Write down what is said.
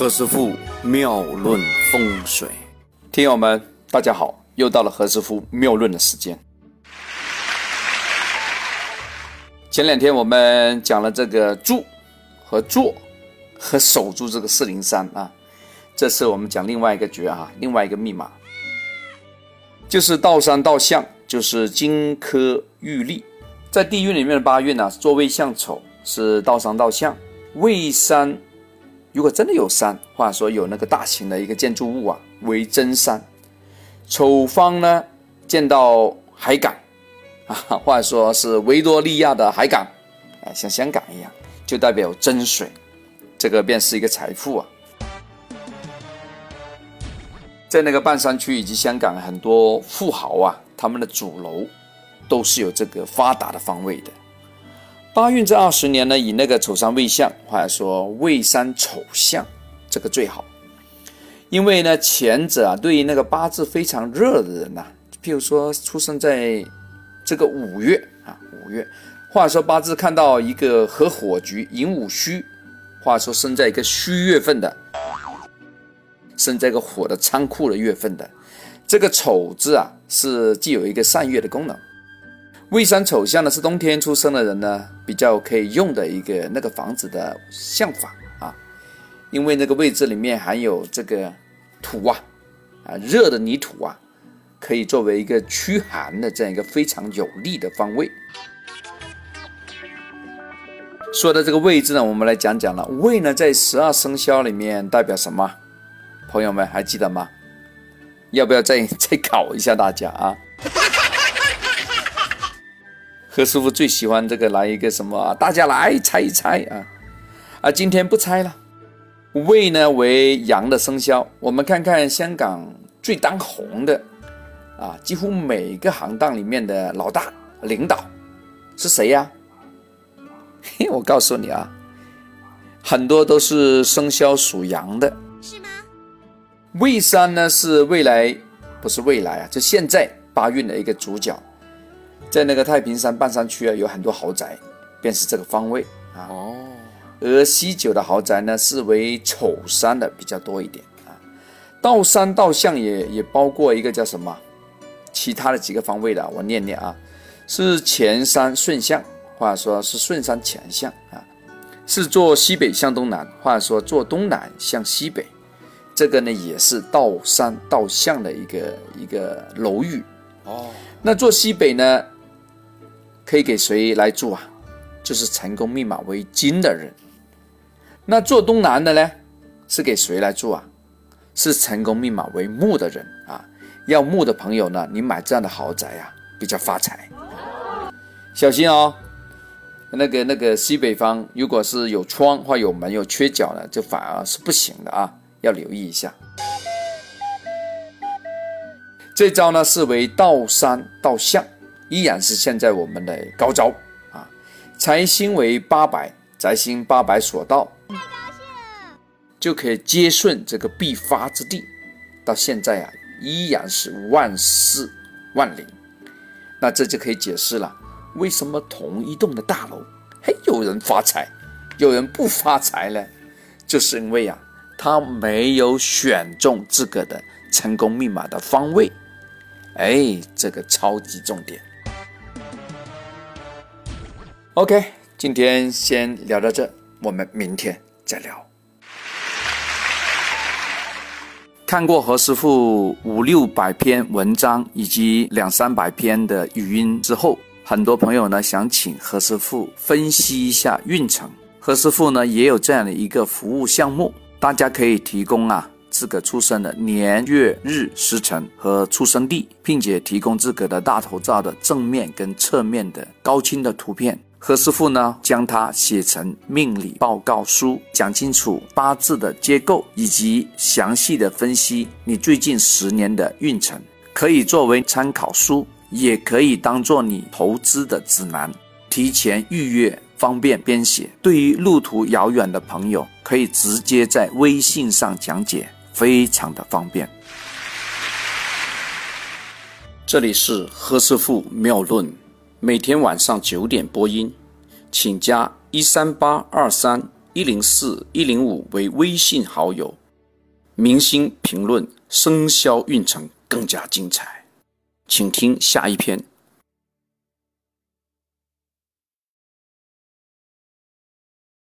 何师傅妙论风水，听友们，大家好，又到了何师傅妙论的时间。前两天我们讲了这个住和坐和守住这个四零三啊，这次我们讲另外一个诀啊，另外一个密码，就是道山道相，就是金科玉律，在地运里面的八运呢，坐位向丑是道山道相，位山。如果真的有山，或者说有那个大型的一个建筑物啊，为真山。丑方呢，见到海港啊，或者说是维多利亚的海港，哎，像香港一样，就代表真水，这个便是一个财富啊。在那个半山区以及香港很多富豪啊，他们的主楼都是有这个发达的方位的。八运这二十年呢，以那个丑山未相，或者说未山丑相，这个最好。因为呢，前者啊，对于那个八字非常热的人呐，譬如说出生在这个五月啊，五月，或者说八字看到一个合火局寅午戌，或者说生在一个戌月份的，生在一个火的仓库的月份的，这个丑字啊，是既有一个善月的功能。未山丑相呢，是冬天出生的人呢，比较可以用的一个那个房子的相法啊，因为那个位置里面含有这个土啊，啊热的泥土啊，可以作为一个驱寒的这样一个非常有利的方位。说到这个位置呢，我们来讲讲了，未呢在十二生肖里面代表什么？朋友们还记得吗？要不要再再考一下大家啊？何师傅最喜欢这个来一个什么？大家来猜一猜啊！啊，今天不猜了。未呢为阳的生肖，我们看看香港最当红的啊，几乎每个行当里面的老大领导是谁呀？嘿，我告诉你啊，很多都是生肖属羊的。是吗？未山呢是未来，不是未来啊，就现在八运的一个主角。在那个太平山半山区啊，有很多豪宅，便是这个方位啊。哦。而西九的豪宅呢，是为丑山的比较多一点啊。道山道巷也也包括一个叫什么，其他的几个方位的，我念念啊，是前山顺向，或者说是顺山前向啊，是坐西北向东南，或者说坐东南向西北。这个呢，也是道山道巷的一个一个楼宇哦。那坐西北呢？可以给谁来住啊？就是成功密码为金的人。那做东南的呢，是给谁来住啊？是成功密码为木的人啊。要木的朋友呢，你买这样的豪宅啊，比较发财。小心哦，那个那个西北方，如果是有窗或有门有缺角呢，就反而是不行的啊，要留意一下。这招呢，是为倒山倒向。依然是现在我们的高招啊！财星为八百，宅星八百所到，太高兴了就可以接顺这个必发之地。到现在啊，依然是万事万灵。那这就可以解释了，为什么同一栋的大楼还有人发财，有人不发财呢？就是因为啊，他没有选中这个的成功密码的方位。哎，这个超级重点。OK，今天先聊到这，我们明天再聊。看过何师傅五六百篇文章以及两三百篇的语音之后，很多朋友呢想请何师傅分析一下运程。何师傅呢也有这样的一个服务项目，大家可以提供啊自个出生的年月日时辰和出生地，并且提供自个的大头照的正面跟侧面的高清的图片。何师傅呢，将它写成命理报告书，讲清楚八字的结构，以及详细的分析你最近十年的运程，可以作为参考书，也可以当做你投资的指南。提前预约，方便编写。对于路途遥远的朋友，可以直接在微信上讲解，非常的方便。这里是何师傅妙论。每天晚上九点播音，请加一三八二三一零四一零五为微信好友。明星评论生肖运程更加精彩，请听下一篇。